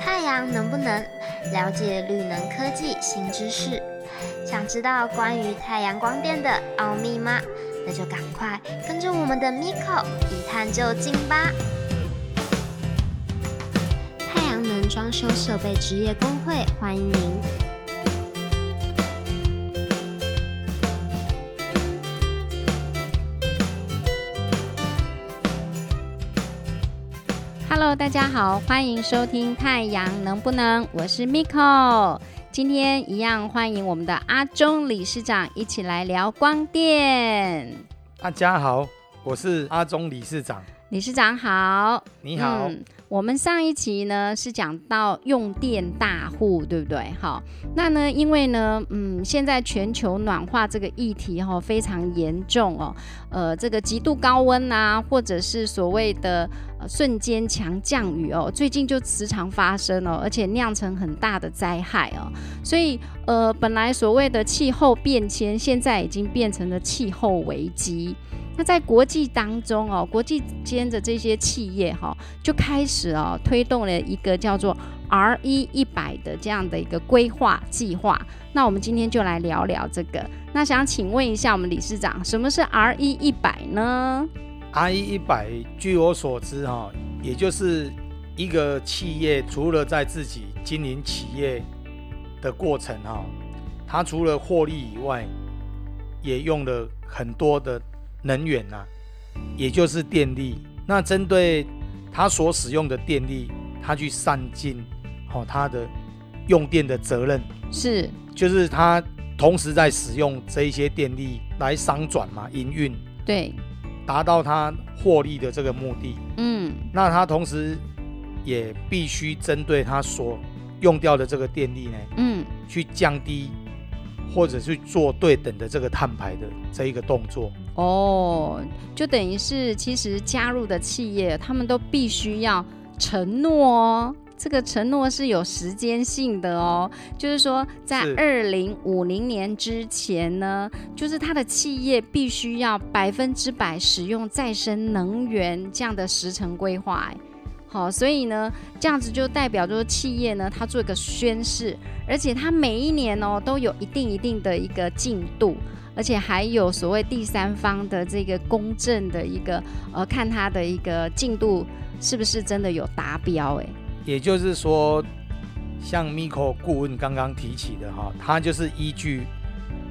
太阳能不能了解绿能科技新知识？想知道关于太阳光电的奥秘吗？那就赶快跟着我们的 Miko 一探究竟吧！太阳能装修设备职业工会欢迎您。Hello，大家好，欢迎收听《太阳能不能》，我是 Miko。今天一样欢迎我们的阿忠理事长一起来聊光电。大家好，我是阿忠理事长。理事长好，你好。我们上一期呢是讲到用电大户，对不对？好，那呢，因为呢，嗯，现在全球暖化这个议题哈非常严重哦，呃，这个极度高温啊，或者是所谓的呃瞬间强降雨哦，最近就时常发生哦，而且酿成很大的灾害哦，所以呃，本来所谓的气候变迁，现在已经变成了气候危机。那在国际当中哦，国际间的这些企业哈，就开始哦推动了一个叫做 R E 一百的这样的一个规划计划。那我们今天就来聊聊这个。那想请问一下我们理事长，什么是 R E 一百呢？R E 一百，据我所知哈，也就是一个企业除了在自己经营企业的过程哈，它除了获利以外，也用了很多的。能源呐，也就是电力。那针对他所使用的电力，他去散尽哦他的用电的责任是，就是他同时在使用这一些电力来商转嘛，营运对，达到他获利的这个目的。嗯，那他同时也必须针对他所用掉的这个电力呢，嗯，去降低或者去做对等的这个碳排的这一个动作。哦，就等于是其实加入的企业，他们都必须要承诺哦，这个承诺是有时间性的哦，就是说在二零五零年之前呢，就是他的企业必须要百分之百使用再生能源这样的时程规划。好，所以呢，这样子就代表说企业呢，它做一个宣誓，而且它每一年哦都有一定一定的一个进度。而且还有所谓第三方的这个公正的一个，呃，看他的一个进度是不是真的有达标？哎，也就是说，像 Miko 顾问刚刚提起的哈，他就是依据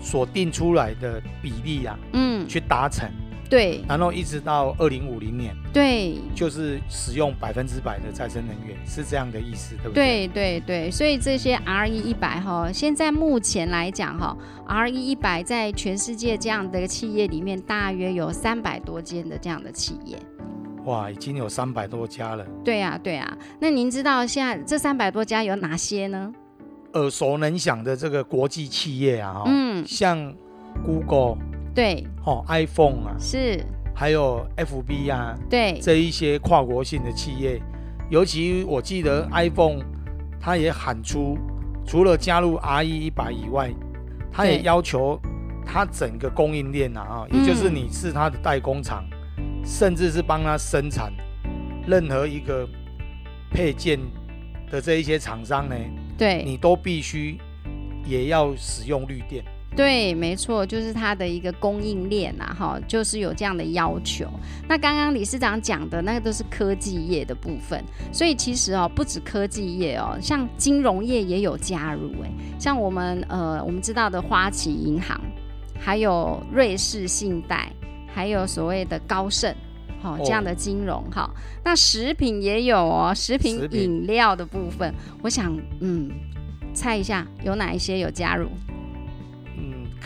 所定出来的比例啊，嗯，去达成。对，然后一直到二零五零年，对，就是使用百分之百的再生能源，是这样的意思，对不对？对对对，所以这些 R E 一百哈，现在目前来讲哈，R E 一百在全世界这样的企业里面，大约有三百多间的这样的企业。哇，已经有三百多家了。对啊，对啊。那您知道现在这三百多家有哪些呢？耳熟能详的这个国际企业啊，嗯，像 Google。对，哦，iPhone 啊，是，还有 FB 啊，对，这一些跨国性的企业，尤其我记得 iPhone，它也喊出，除了加入 RE 一百以外，它也要求它整个供应链啊，啊，也就是你是它的代工厂，甚至是帮它生产任何一个配件的这一些厂商呢，对，你都必须也要使用绿电。对，没错，就是它的一个供应链呐，哈，就是有这样的要求。那刚刚理事长讲的那个都是科技业的部分，所以其实哦，不止科技业哦，像金融业也有加入，哎，像我们呃，我们知道的花旗银行，还有瑞士信贷，还有所谓的高盛，好这样的金融，哈。那食品也有哦，食品饮料的部分，我想嗯，猜一下有哪一些有加入？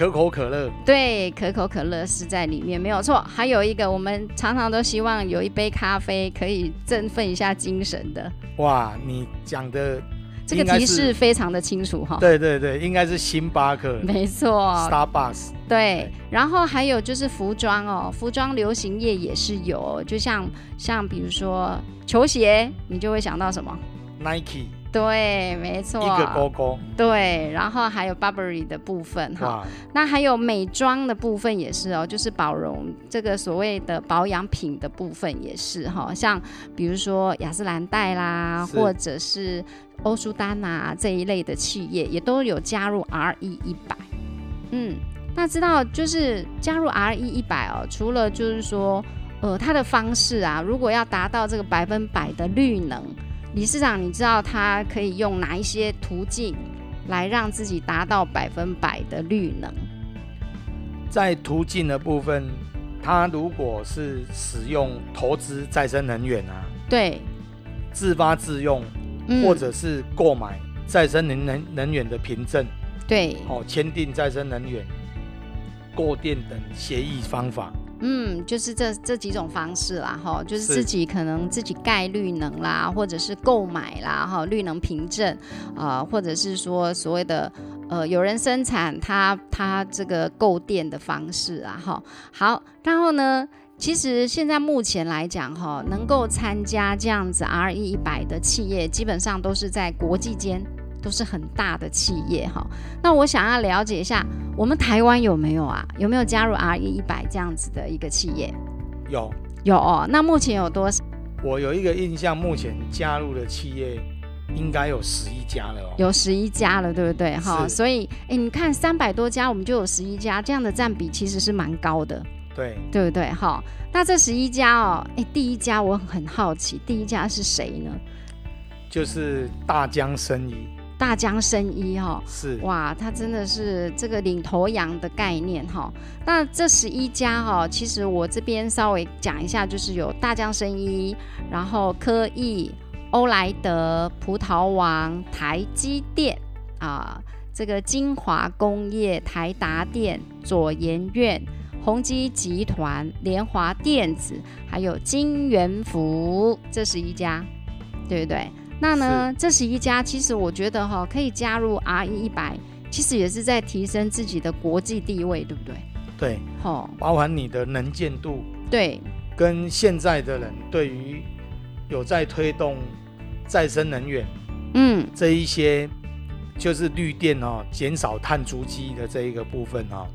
可口可乐，对，可口可乐是在里面，没有错。还有一个，我们常常都希望有一杯咖啡可以振奋一下精神的。哇，你讲的这个提示非常的清楚哈。对对对，应该是星巴克，没错，Starbucks。对，然后还有就是服装哦，服装流行业也是有，就像像比如说球鞋，你就会想到什么？Nike。对，没错，一个勾勾，对，然后还有 Burberry 的部分哈，那还有美妆的部分也是哦，就是保容这个所谓的保养品的部分也是哈，像比如说雅诗兰黛啦，或者是欧舒丹啊这一类的企业，也都有加入 RE 一百。嗯，那知道就是加入 RE 一百哦，除了就是说，呃，它的方式啊，如果要达到这个百分百的绿能，理事长，你知道他可以用哪一些途径来让自己达到百分百的绿能？在途径的部分，他如果是使用投资再生能源啊，对，自发自用，嗯。或者是购买再生能能能源的凭证，对，哦，签订再生能源购电等协议方法，嗯，就是这这几种方式啦，哈，就是是自己可能自己盖绿能啦，或者是购买啦，哈，绿能凭证，啊，或者是说所谓的呃有人生产它它这个购电的方式啊，哈，好，然后呢？其实现在目前来讲，哈，能够参加这样子 RE 一百的企业，基本上都是在国际间都是很大的企业，哈。那我想要了解一下，我们台湾有没有啊？有没有加入 RE 一百这样子的一个企业？有。有哦。那目前有多少？我有一个印象，目前加入的企业应该有十一家了哦。有十一家了，对不对？哈，所以哎，你看三百多家，我们就有十一家，这样的占比其实是蛮高的，对，对不对？哈，那这十一家哦，哎，第一家我很好奇，第一家是谁呢？就是大江生医，大江生一哈、是哇，它真的是这个领头羊的概念哈。那这十一家哈，其实我这边稍微讲一下，就是有大江生一，然后科艺、欧莱德、葡萄王、台积电啊，这个金华工业、台达电、左研院。宏基集团、联华电子，还有金元福，这十一家，对不对？那呢，这十一家其实我觉得哈、可以加入 RE 一百，其实也是在提升自己的国际地位，对不对？对，哈、包含你的能见度。对，跟现在的人对于有在推动再生能源嗯，这一些，就是绿电哦，减少碳足迹的这一个部分哦，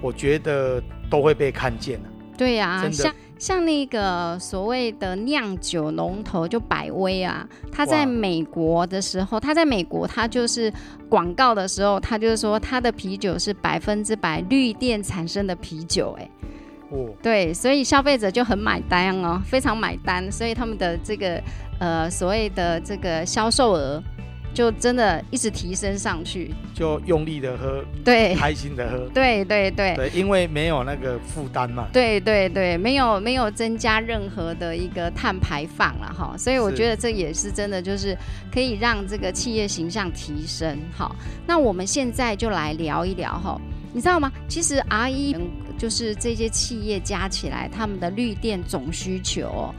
我觉得都会被看见的。对呀、真的。像像那个所谓的酿酒龙头就百威啊，他在美国的时候，他在美国他就是广告的时候，他就是说他的啤酒是百分之百绿电产生的啤酒、哎。哦，对，所以消费者就很买单哦，非常买单，所以他们的这个呃所谓的这个销售额就真的一直提升上去。就用力的喝，对，开心的喝。对对对。对，因为没有那个负担嘛。对对对，没有没有增加任何的一个碳排放了哈，所以我觉得这也是真的，就是可以让这个企业形象提升。好，那我们现在就来聊一聊哈，你知道吗？其实 RE 就是这些企业加起来，他们的绿电总需求、哦、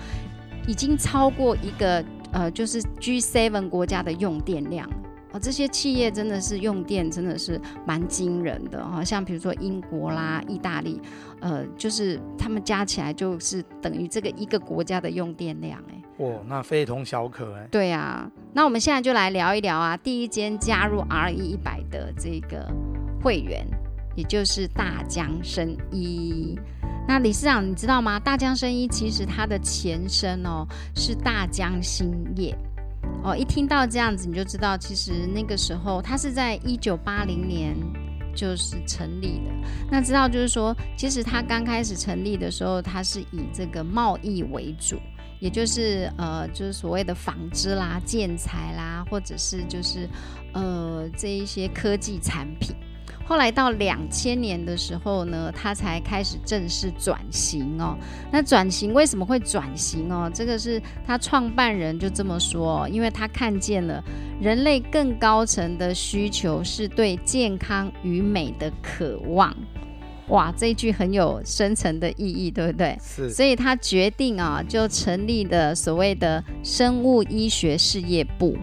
已经超过一个呃，就是 G7 国家的用电量。哦，这些企业真的是用电真的是蛮惊人的哈、像比如说英国啦、意大利，呃，就是他们加起来就是等于这个一个国家的用电量哎。哦，那非同小可哎。对啊，那我们现在就来聊一聊啊，第一间加入 RE 一百的这个会员，也就是大江生医。那理事长，你知道吗？大江生医其实它的前身哦是大江兴业。哦，一听到这样子，你就知道，其实那个时候它是在一九八零年就是成立的。那知道就是说，其实它刚开始成立的时候，它是以这个贸易为主，也就是呃，就是所谓的纺织啦、建材啦，或者是就是呃这一些科技产品。后来到两千年的时候呢，他才开始正式转型哦。那转型为什么会转型哦？这个是他创办人就这么说、哦，因为他看见了人类更高层的需求是对健康与美的渴望。哇，这一句很有深层的意义，对不对？是所以他决定啊，就成立的所谓的生物医学事业部，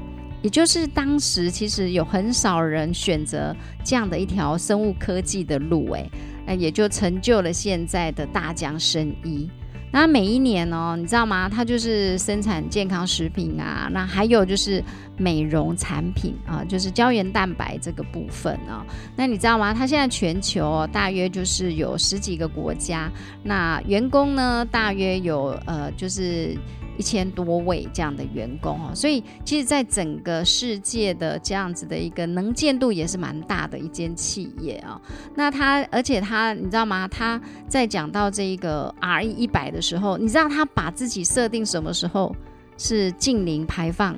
也就是当时其实有很少人选择这样的一条生物科技的路，哎，哎，也就成就了现在的大江生医。那每一年哦，你知道吗？它就是生产健康食品啊，那还有就是美容产品啊，就是胶原蛋白这个部分啊。那你知道吗？它现在全球大约就是有十几个国家，那员工呢大约有呃就是。一千多位这样的员工哦，所以其实，在整个世界的这样子的一个能见度也是蛮大的一间企业啊。那他，而且他，你知道吗？他在讲到这一个 R E 一百的时候，你知道他把自己设定什么时候是近零排放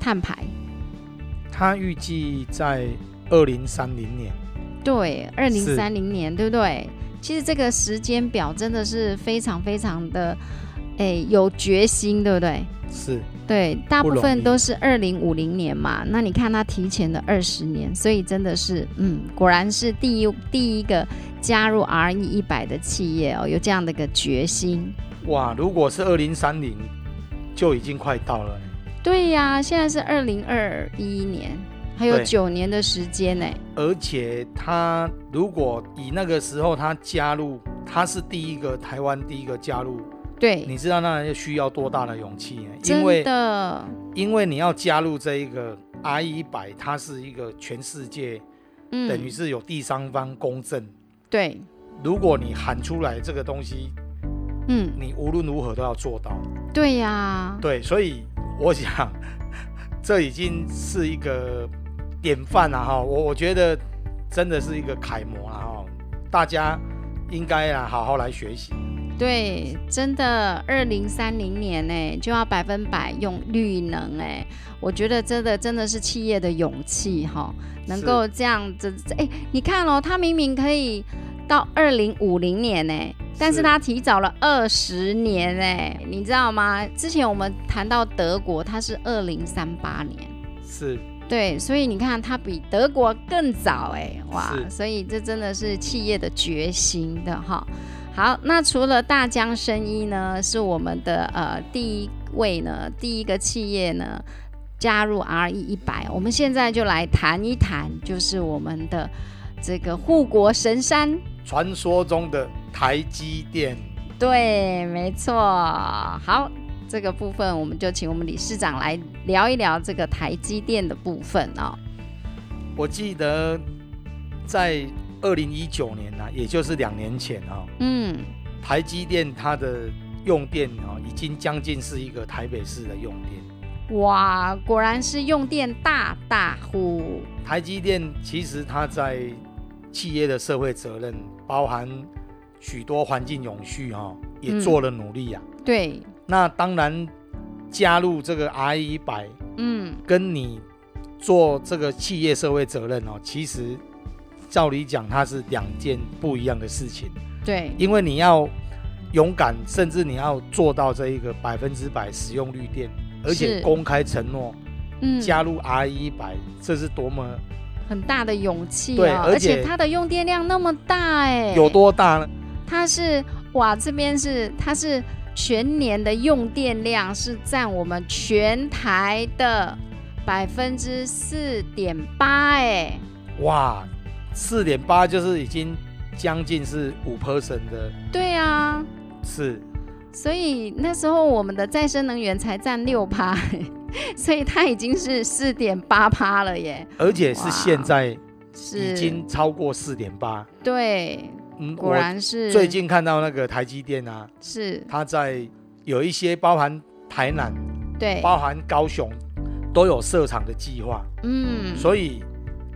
碳排？他预计在二零三零年。对，二零三零年，对不对？其实这个时间表真的是非常非常的。哎，有决心，对不对？是，对，大部分都是二零五零年嘛。那你看他提前了二十年，所以真的是，嗯，果然是第一第一个加入 RE 一百的企业哦，有这样的一个决心。哇，如果是二零三零，就已经快到了。对呀，现在是二零二一年，还有九年的时间呢。而且他如果以那个时候他加入，他是第一个台湾第一个加入。对，你知道那需要多大的勇气？因为的，因为你要加入这一个 I 一百，它是一个全世界，等于是有第三方公证。对，如果你喊出来这个东西，嗯，你无论如何都要做到。对呀，对，所以我想，这已经是一个典范了哈。我我觉得真的是一个楷模了哈，大家应该啊好好来学习。对，真的，二零三零年呢就要百分百用绿能哎，我觉得真的真的是企业的勇气哈，能够这样子哎，你看哦，他明明可以到二零五零年呢，但是他提早了二十年哎，你知道吗？之前我们谈到德国，它是二零三八年，是，对，所以你看它比德国更早哎，哇，所以这真的是企业的决心的哈。好，那除了大江生医呢，是我们的呃第一位呢，第一个企业呢加入 RE 一百，我们现在就来谈一谈，就是我们的这个护国神山，传说中的台积电。对，没错。好，这个部分我们就请我们理事长来聊一聊这个台积电的部分哦。我记得在。二零一九年呢，也就是两年前啊，嗯，台积电它的用电啊，已经将近是一个台北市的用电。哇，果然是用电大大户。台积电其实它在企业的社会责任，包含许多环境永续哈，也做了努力呀。对。那当然加入这个 I 一百，嗯，跟你做这个企业社会责任哦，其实。照理讲，它是两件不一样的事情。对，因为你要勇敢，甚至你要做到这一个百分之百使用绿电，而且公开承诺，嗯，加入 R 一百，这是多么很大的勇气啊！而且它的用电量那么大，哎，有多大呢？它是哇，这边是它是全年的用电量是占我们全台的百分之四点八，哎，哇！四点八就是已经将近是五 percent 的，对啊，是，所以那时候我们的再生能源才占六趴，所以它已经是四点八趴了耶，而且是现在已经超过四点八，对，嗯，果然是。最近看到那个台积电啊，是。它在有一些包含台南，对，包含高雄都有设厂的计划，嗯，所以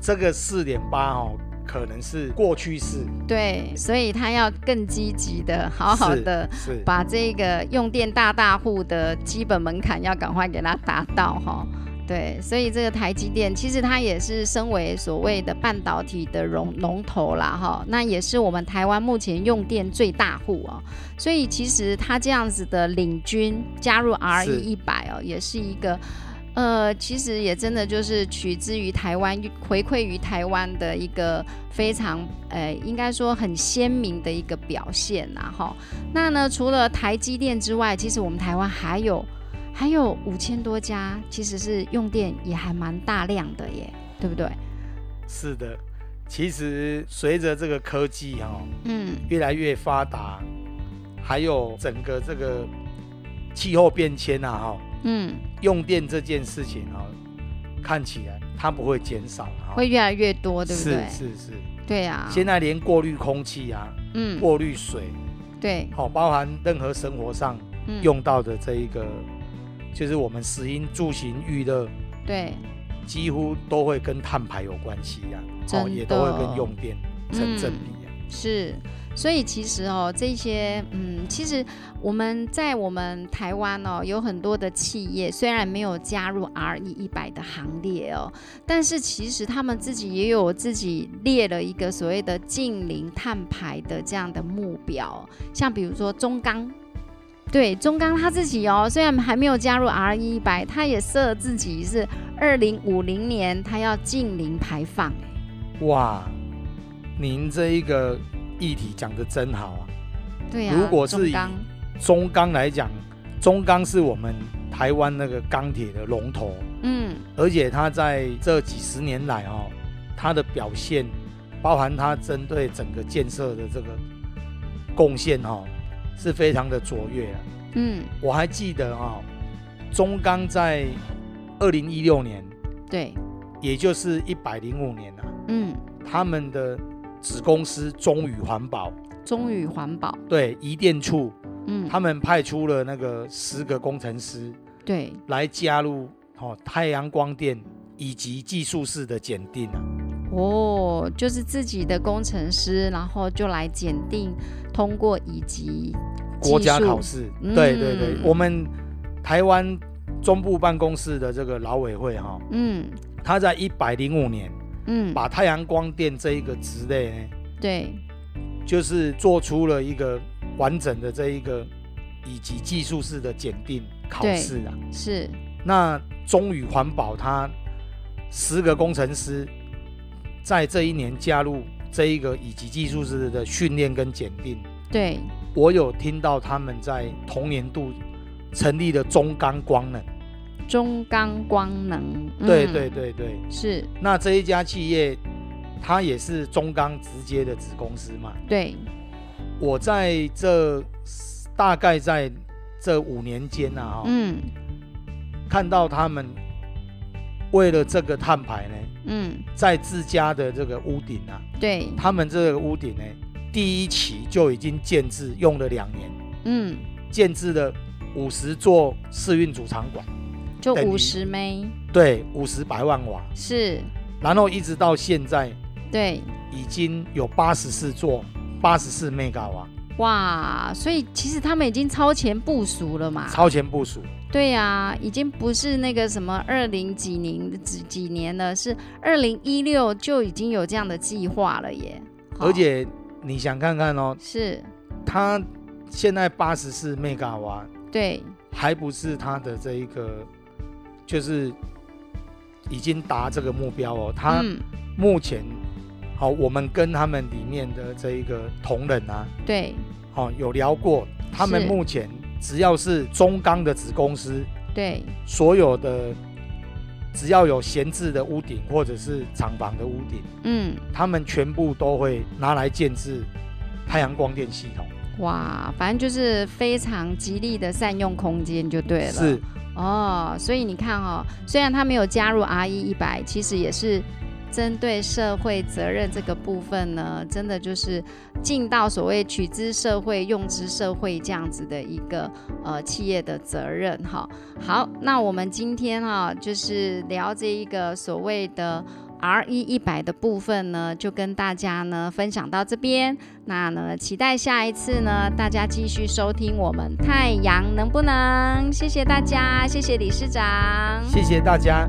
这个四点八哦。可能是过去式，对，所以他要更积极的，好好的把这个用电大大户的基本门槛要赶快给他达到哈。对，所以这个台积电其实它也是身为所谓的半导体的龙龙头啦哈，那也是我们台湾目前用电最大户哦。所以其实它这样子的领军加入 RE 一百哦，也是一个。呃，其实也真的就是取之于台湾，回馈于台湾的一个非常呃，应该说很鲜明的一个表现呐，哈。那呢，除了台积电之外，其实我们台湾还有还有五千多家，其实是用电也还蛮大量的耶，对不对？是的，其实随着这个科技哈，嗯，越来越发达，还有整个这个气候变迁啊，哈，嗯，用电这件事情啊，看起来它不会减少啊，会越来越多，对不对？是是是，对啊。现在连过滤空气啊，嗯，过滤水，对，好，包含任何生活上嗯。用到的这一个，就是我们食衣住行娱乐，对，几乎都会跟碳排有关系啊，哦也都会跟用电成正比。啊。是。所以其实哦，这些嗯，其实我们在我们台湾哦，有很多的企业虽然没有加入 RE 一百的行列哦，但是其实他们自己也有自己列了一个所谓的近零碳排的这样的目标，像比如说中钢。对中钢他自己哦，虽然还没有加入 RE 一百，他也设自己是二零五零年他要近零排放。哇，您这一个议题讲的真好啊！对呀、如果是以中钢。来讲，中钢是我们台湾那个钢铁的龙头，嗯。而且它在这几十年来哦，它的表现，包含它针对整个建设的这个贡献哦，是非常的卓越啊。嗯，我还记得啊、中钢在二零一六年，对，也就是一百零五年啊，嗯，他们的子公司中宇环保。中宇环保，对移电处，嗯，他们派出了那个十个工程师对，来加入哦太阳光电以及技术式的检定啊。哦，就是自己的工程师，然后就来检定通过以及国家考试，嗯。对对对，我们台湾中部办公室的这个劳委会哈、嗯。他在一百零五年嗯，把太阳光电这一个职类呢，对，就是做出了一个完整的这一个以及技术式的检定考试啊。是，那中宇环保它十个工程师在这一年加入这一个以及技术式的训练跟检定，对，我有听到他们在同年度成立的中钢光能。中钢光能，对嗯。对对对，是，那这一家企业它也是中钢直接的子公司嘛。对，我在这大概在这五年间啊，哈、嗯。看到他们为了这个碳排呢，嗯，在自家的这个屋顶啊，对，他们这个屋顶呢，第一期就已经建制用了两年，嗯，建制了五十座试运主场馆，就五十枚，对，五十百万瓦，是，然后一直到现在对，已经有八十四座，八十四 mega 瓦，哇，所以其实他们已经超前部署了嘛，超前部署。对呀、已经不是那个什么二零几年几几年了，是二零一六就已经有这样的计划了耶。而且你想看看哦，是。他现在八十四 mega 瓦，对，还不是它的这一个，就是已经达这个目标哦。它嗯，目前好，我们跟他们里面的这一个同仁啊，对好有聊过，他们目前只要是中钢的子公司，对，所有的只要有闲置的屋顶或者是厂房的屋顶，嗯，他们全部都会拿来建制太阳光电系统。哇，反正就是非常极力的善用空间就对了。是，哦，所以你看哦，虽然他没有加入 RE 一百，其实也是针对社会责任这个部分呢，真的就是尽到所谓取之社会、用之社会这样子的一个呃企业的责任哈。好，那我们今天哈、就是聊这一个所谓的。R E 一百的部分呢，就跟大家呢分享到这边。那呢，期待下一次呢，大家继续收听我们太阳能不能？谢谢大家，谢谢理事长，谢谢大家。